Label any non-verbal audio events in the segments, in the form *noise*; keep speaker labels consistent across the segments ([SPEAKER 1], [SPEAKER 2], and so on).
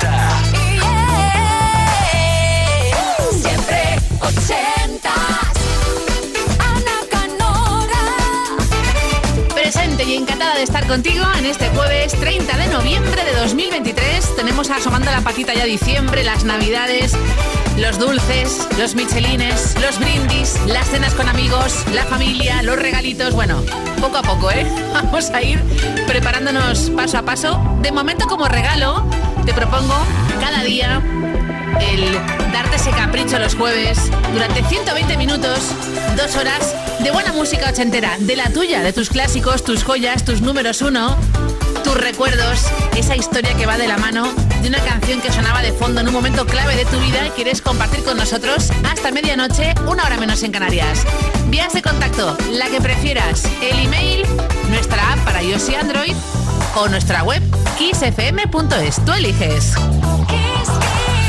[SPEAKER 1] 80.
[SPEAKER 2] Siempre 80. Ana Canora.
[SPEAKER 3] Presente y encantada de estar contigo en este jueves 30 de noviembre de 2023. Tenemos asomando la patita ya diciembre, las navidades, los dulces, los michelines, los brindis, las cenas con amigos, la familia, los regalitos. Bueno, poco a poco, ¿eh? *laughs* Vamos a ir preparándonos paso a paso. De momento, como regalo, te propongo cada día el darte ese capricho los jueves durante 120 minutos, dos horas de buena música ochentera, de la tuya, de tus clásicos, tus joyas, tus números uno, tus recuerdos, esa historia que va de la mano de una canción que sonaba de fondo en un momento clave de tu vida y quieres compartir con nosotros hasta medianoche, una hora menos en Canarias. Vías de contacto, la que prefieras, el email, nuestra app para iOS y Android o nuestra web kissfm.es. Tú eliges.
[SPEAKER 2] Kiss,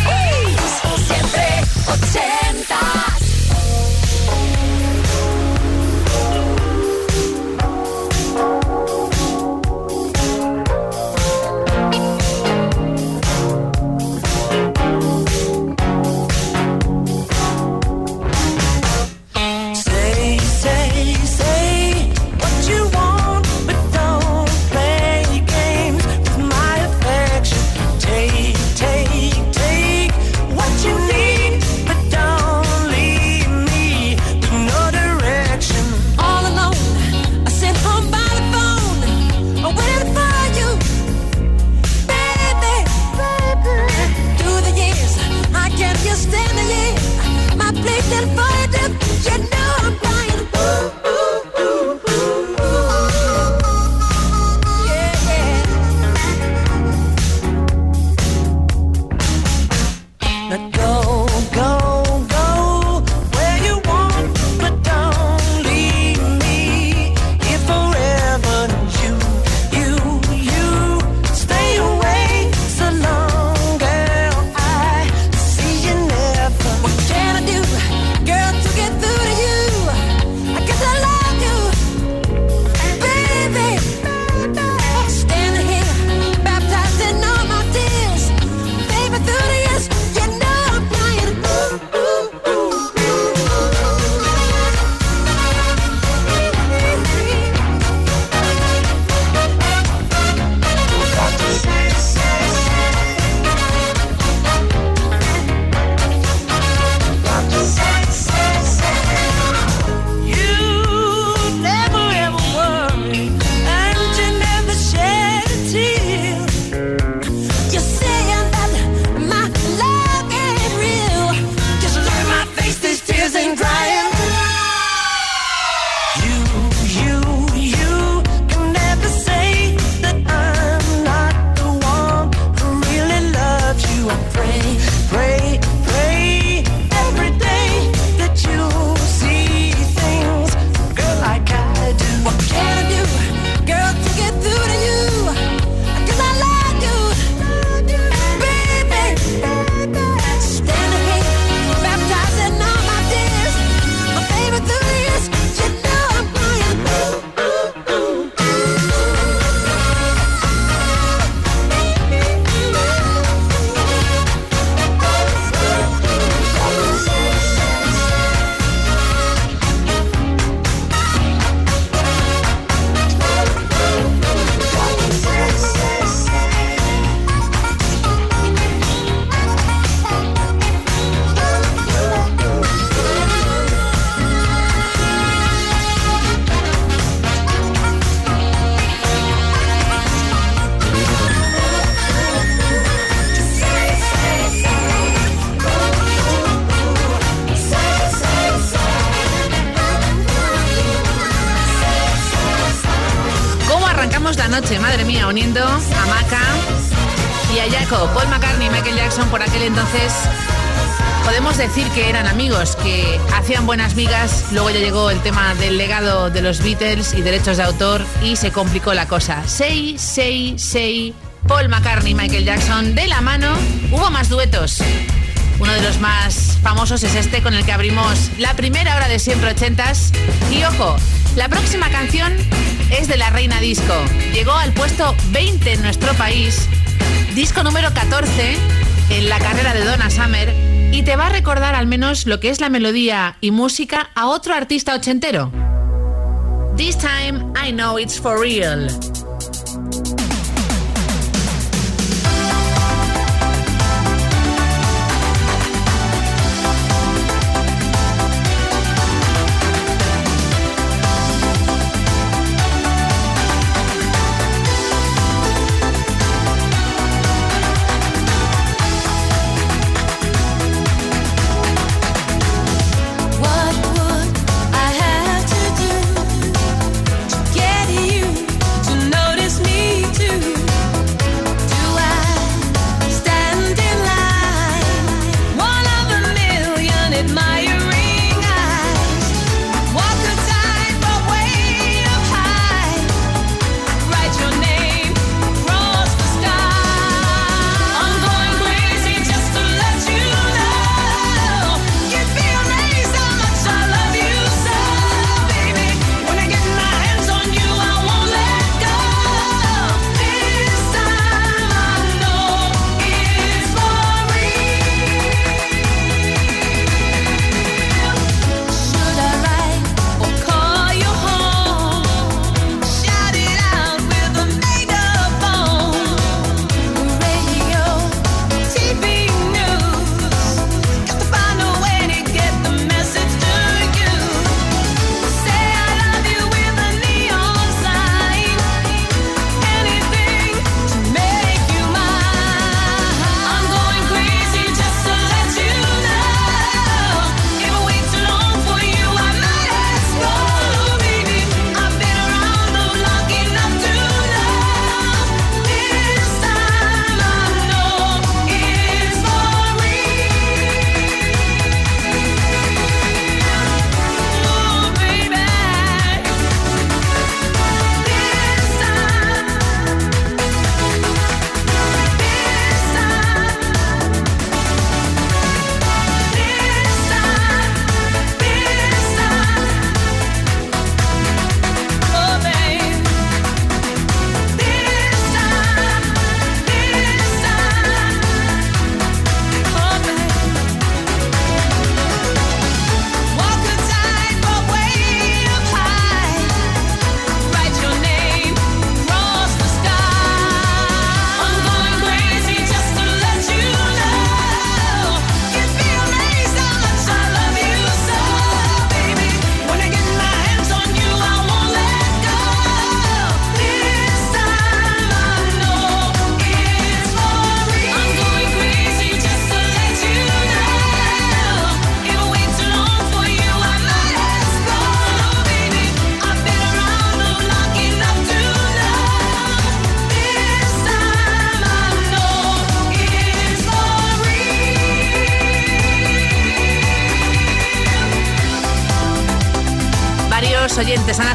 [SPEAKER 2] Kiss. Siempre 80.
[SPEAKER 3] Buenas migas. Luego ya llegó el tema del legado de los Beatles y derechos de autor y se complicó la cosa. Say, say, say. Paul McCartney y Michael Jackson de la mano. Hubo más duetos. Uno de los más famosos es este con el que abrimos la primera hora de siempre ochentas. Y ojo, la próxima canción es de la Reina Disco. Llegó al puesto 20 en nuestro país
[SPEAKER 2] disco número 14 en la carrera de Donna Summer y te va a recordar al menos lo que es la melodía y música a otro artista ochentero. This time I know it's for real.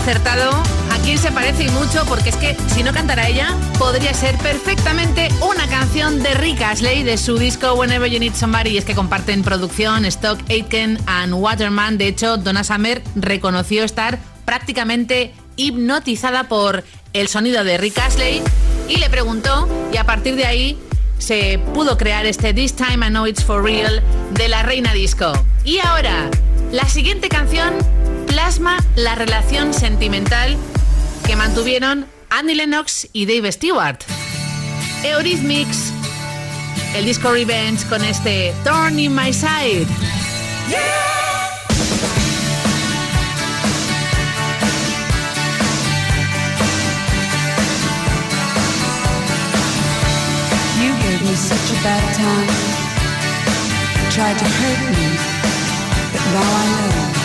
[SPEAKER 2] Acertado a quién se parece y mucho, porque es que si no cantara ella, podría ser perfectamente una canción de Rick Astley de su disco Whenever You Need Somebody. Y es que comparten producción Stock Aitken and Waterman. De hecho, Donna Summer reconoció estar prácticamente hipnotizada por el sonido de Rick Astley y le preguntó, y a partir de ahí se pudo crear este This Time I Know It's For Real de la Reina Disco. Y ahora, la siguiente canción plasma la relación sentimental que mantuvieron Annie Lennox y Dave Stewart. Eurythmics, el disco Revenge con este Turn in My Side.
[SPEAKER 1] Gave me such a bad time. To hurt me, but now.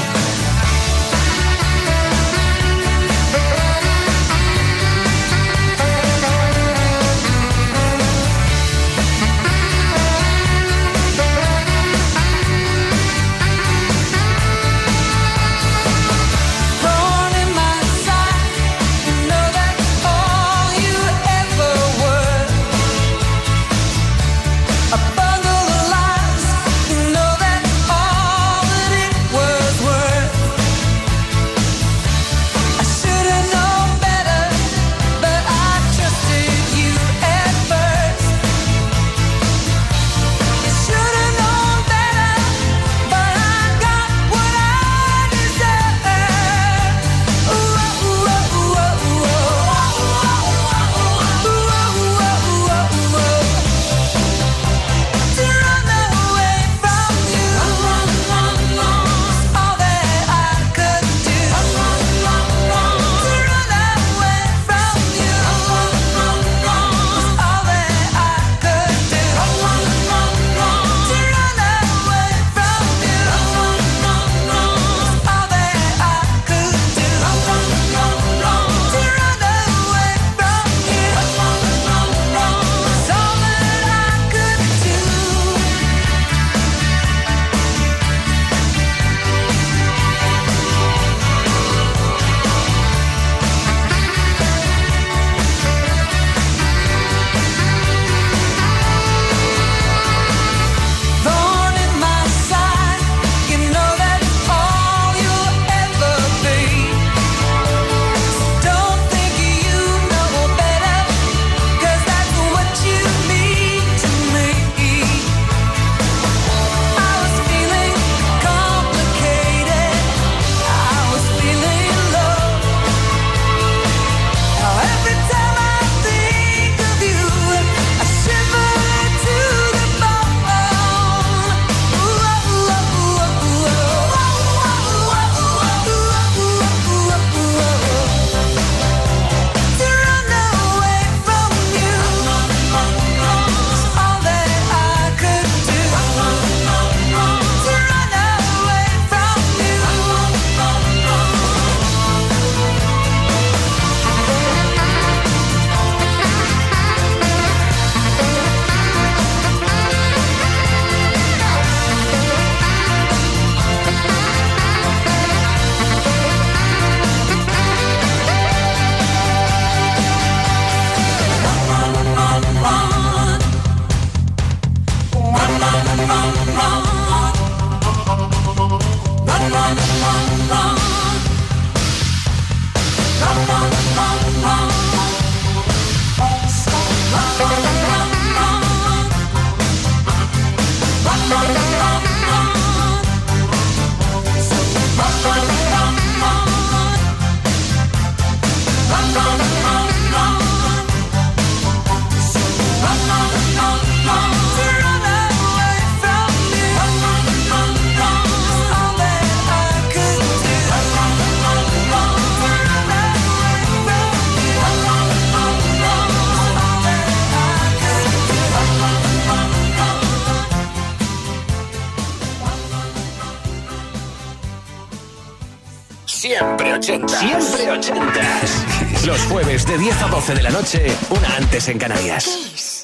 [SPEAKER 4] 80.
[SPEAKER 5] Siempre 80. Los jueves de 10 a 12 de la noche, una antes en Canarias.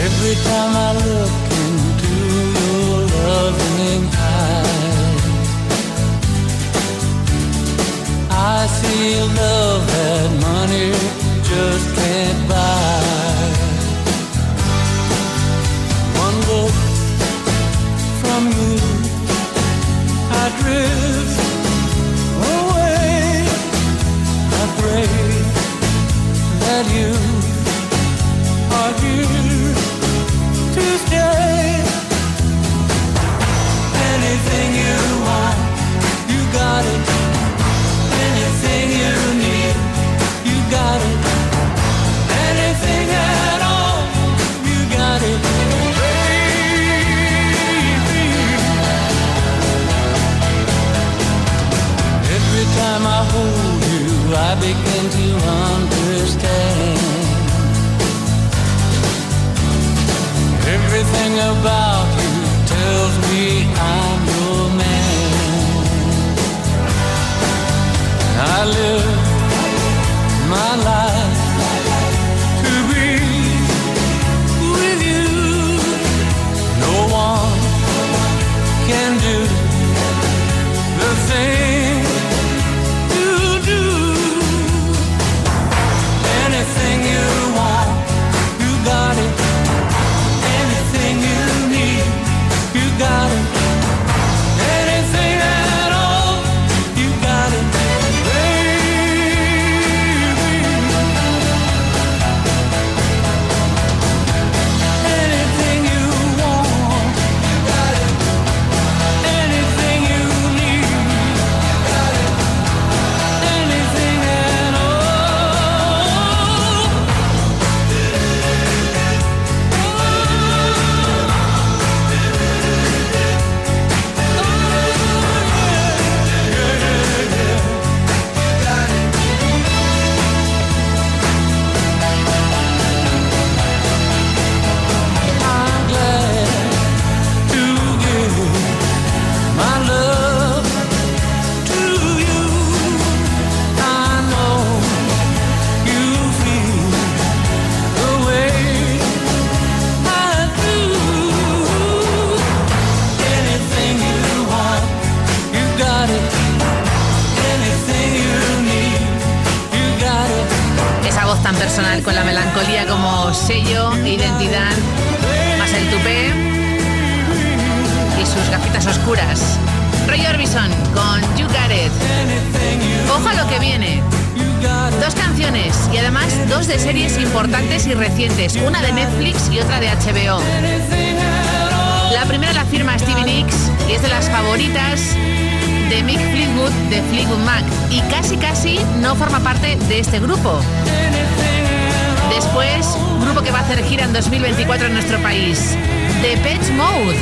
[SPEAKER 6] Every time I look into your loving eyes, I feel love that money just can't buy.
[SPEAKER 3] Tan personal con la melancolía como sello, identidad, más el tupé y sus gafitas oscuras. Roy Orbison con You Got It. Ojo a lo que viene. Dos canciones y además dos de series importantes y recientes, una de Netflix y otra de HBO. La primera la firma Stevie Nicks y es de las favoritas de Mick Fleetwood de Fleetwood Mac y casi casi no forma parte de este grupo. Después, grupo que va a hacer gira en 2024 en nuestro país, The Pet Mode.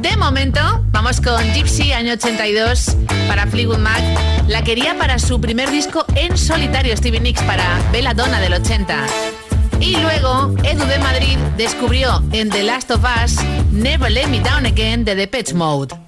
[SPEAKER 3] De momento, vamos con Gypsy, año 82, para Fleetwood Mac. La quería para su primer disco en solitario, Stevie Nicks, para Belladonna del 80. Y luego, Edu de Madrid descubrió en The Last of Us Never Let Me Down Again de The Pet Mode.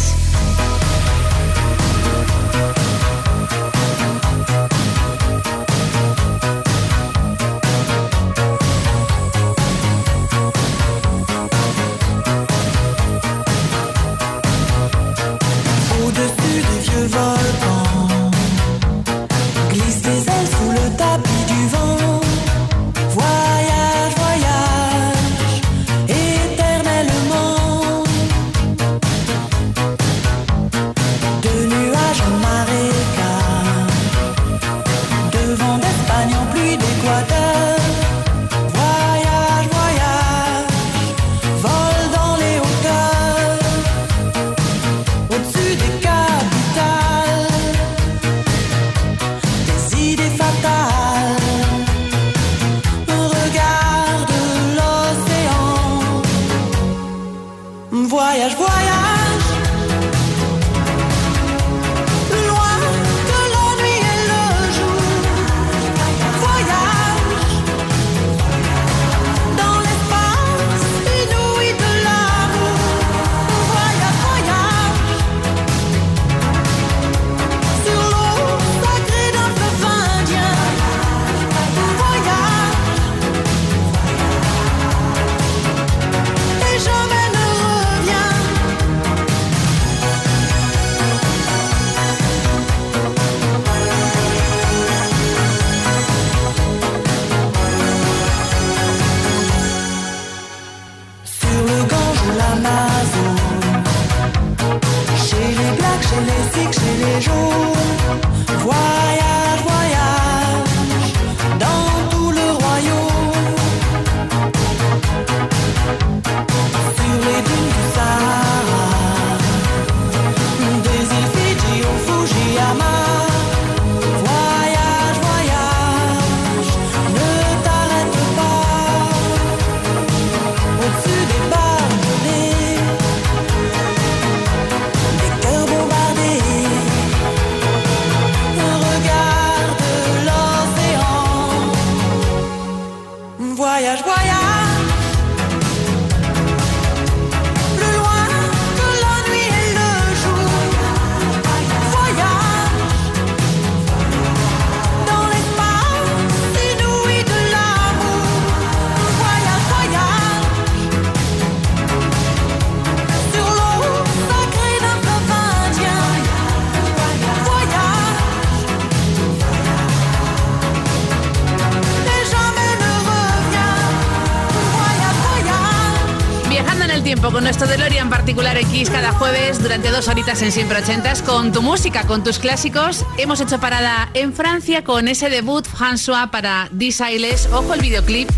[SPEAKER 3] durante dos horitas en Siempre Ochentas con tu música, con tus clásicos. Hemos hecho parada en Francia con ese debut François para Desiles. Ojo el videoclip.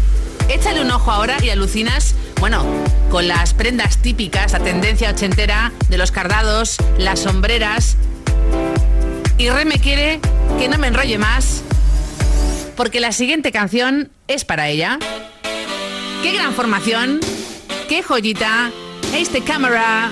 [SPEAKER 3] Échale un ojo ahora y alucinas, bueno, con las prendas típicas, la tendencia ochentera de los cardados, las sombreras. Y Re me quiere que no me enrolle más, porque la siguiente canción es para ella. ¡Qué gran formación! ¡Qué joyita! Este cámara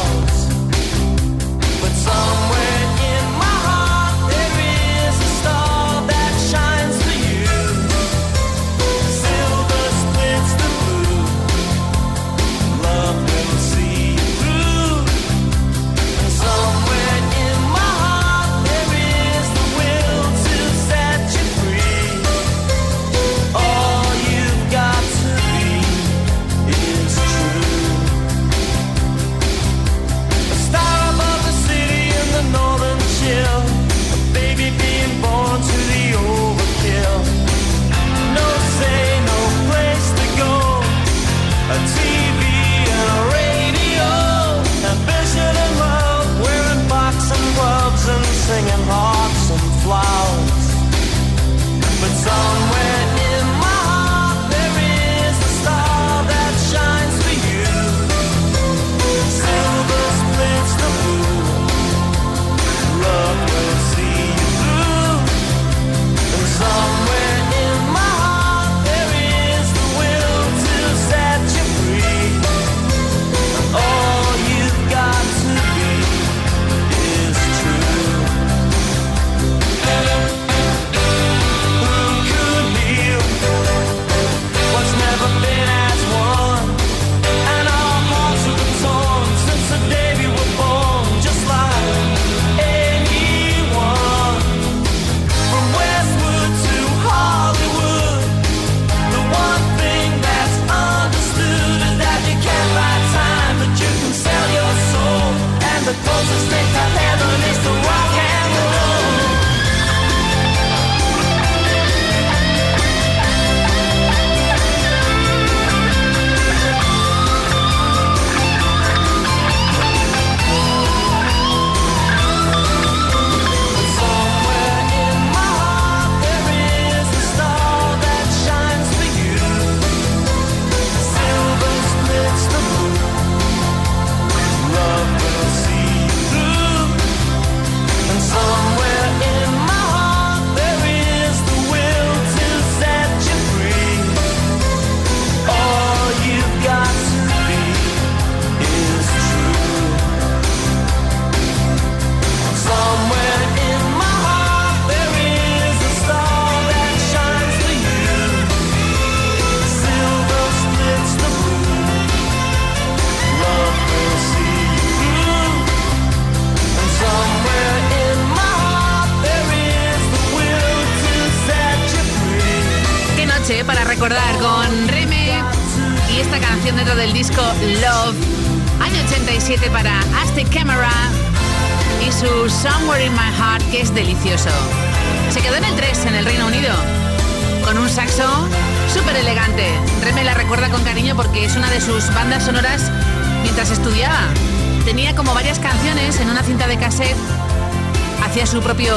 [SPEAKER 3] hacía su propio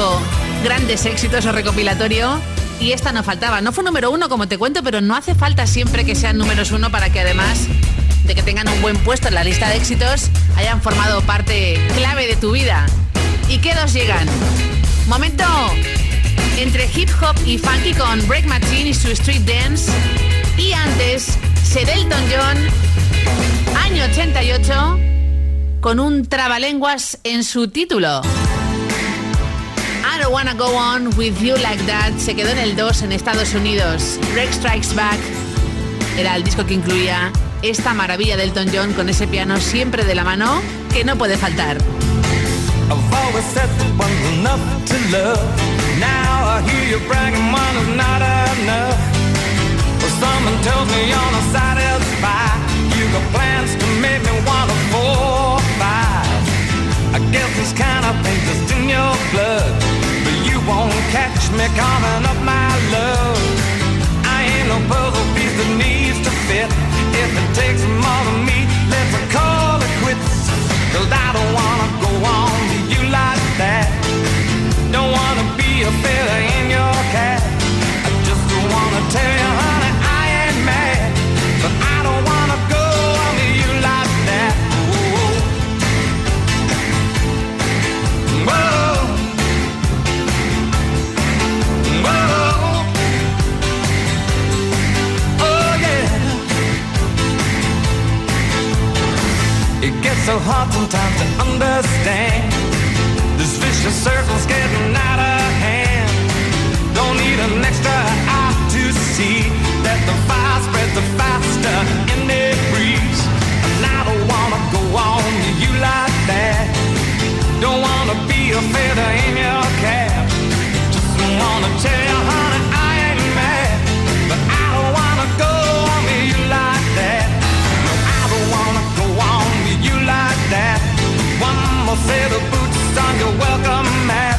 [SPEAKER 3] grandes éxitos o recopilatorio y esta no faltaba. No fue número uno, como te cuento, pero no hace falta siempre que sean números uno para que además de que tengan un buen puesto en la lista de éxitos, hayan formado parte clave de tu vida. ¿Y qué nos llegan? Momento entre hip hop y funky con Break Machine y su Street Dance. Y antes, Sedelton John, año 88, con un trabalenguas en su título. I don't wanna go on with you like that se quedó en el 2 en Estados Unidos. Break Strikes Back era el disco que incluía esta maravilla del Elton John con ese piano siempre de la mano que no puede faltar.
[SPEAKER 7] Not someone tells me of the spy, you got plans to make me want I guess this kind of thing just in your blood, but you won't catch me coming up my love. I ain't no puzzle piece that needs to fit. If it takes more than me, let's call it quits. Cause I don't wanna go on to you like that. Don't wanna be a failure in your cap. I just wanna tell you, so hard sometimes to understand. This vicious circle's getting out of hand. Don't need an extra eye to see that the fire spreads the faster in the breeze. And I don't wanna go on to you like that. Don't wanna be a feather in your cap. Just wanna tell you, honey, Set of boots on your welcome mat.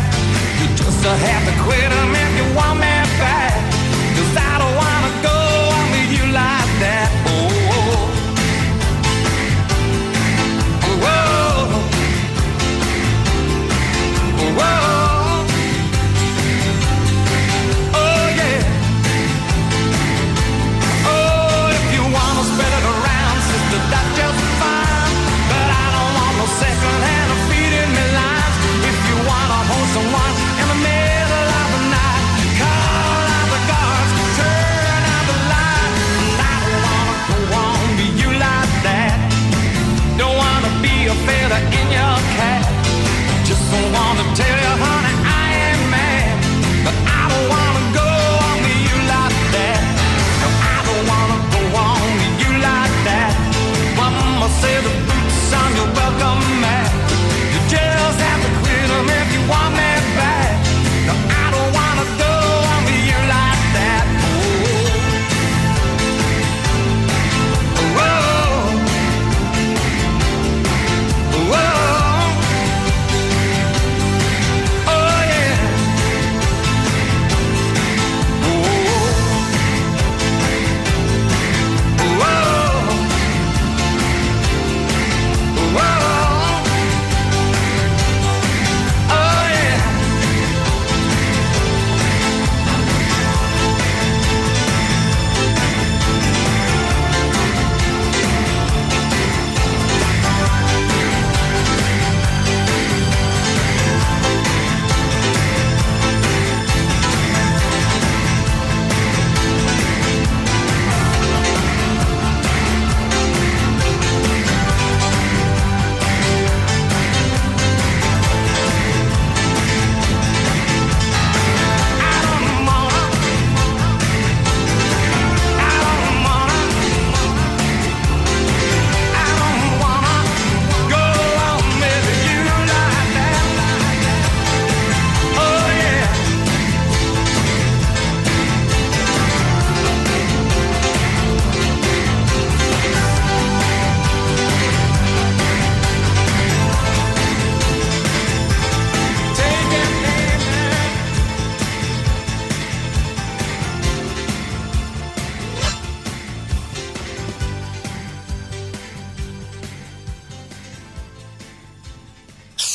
[SPEAKER 7] You just have to quit 'em if you want me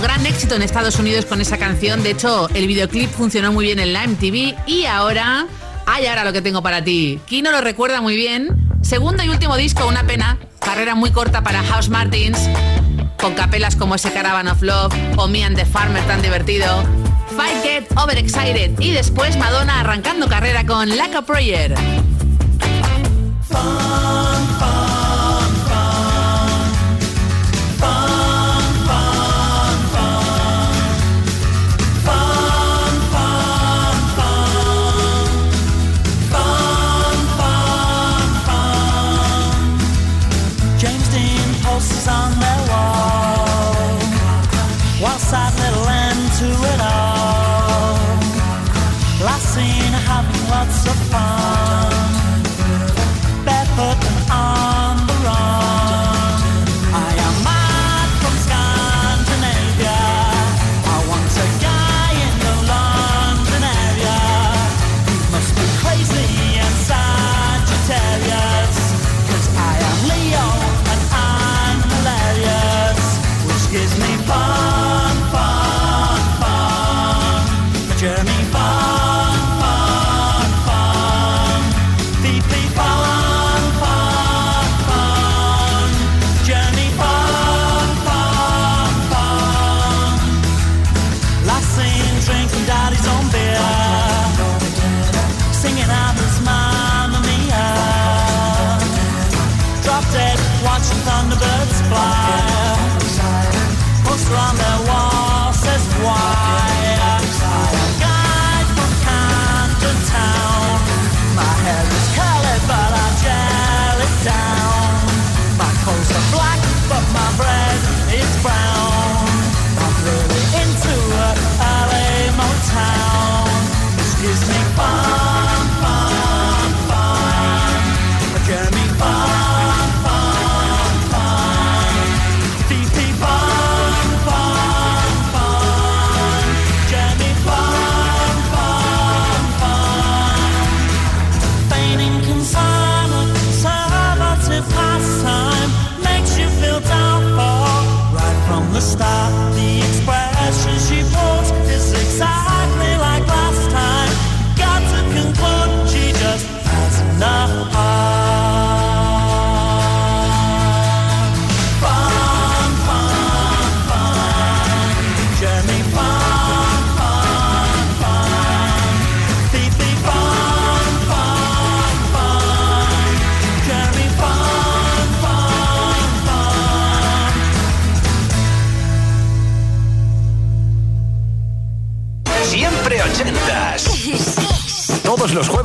[SPEAKER 3] gran éxito en Estados Unidos con esa canción. De hecho, el videoclip funcionó muy bien en la MTV y ahora. ¡Ay, ahora lo que tengo para ti! Kino lo recuerda muy bien. Segundo y último disco, una pena. Carrera muy corta para House Martins. Con capelas como ese Caravan of Love o Me and the Farmer tan divertido.
[SPEAKER 8] Fight Get Overexcited. Y después Madonna arrancando carrera con Lack a Prayer.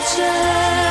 [SPEAKER 9] the.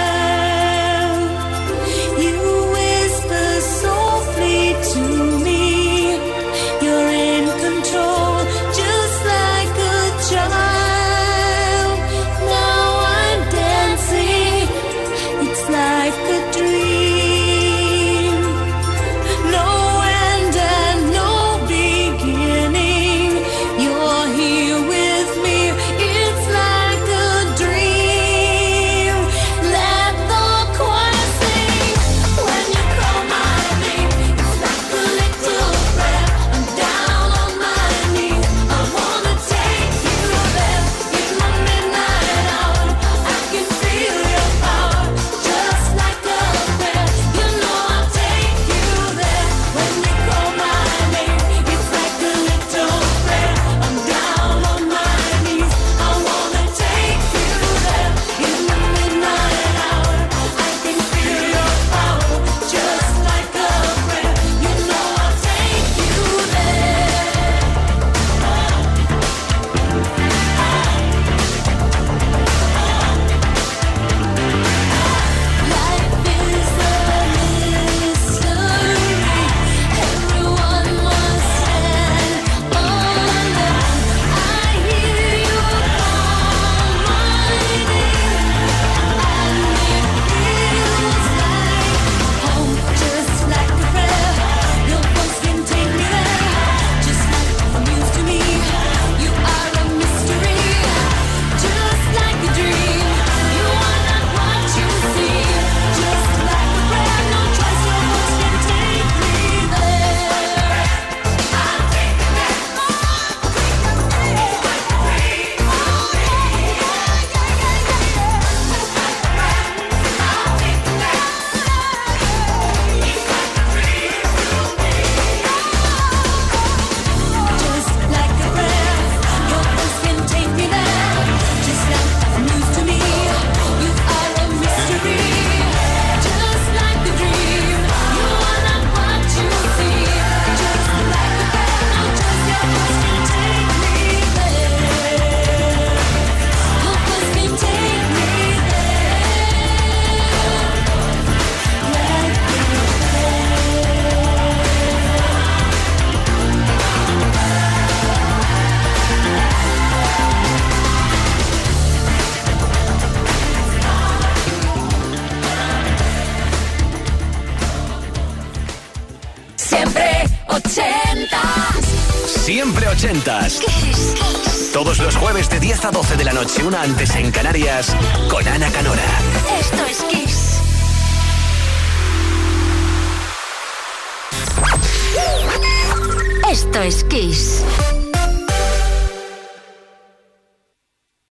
[SPEAKER 5] Antes en Canarias,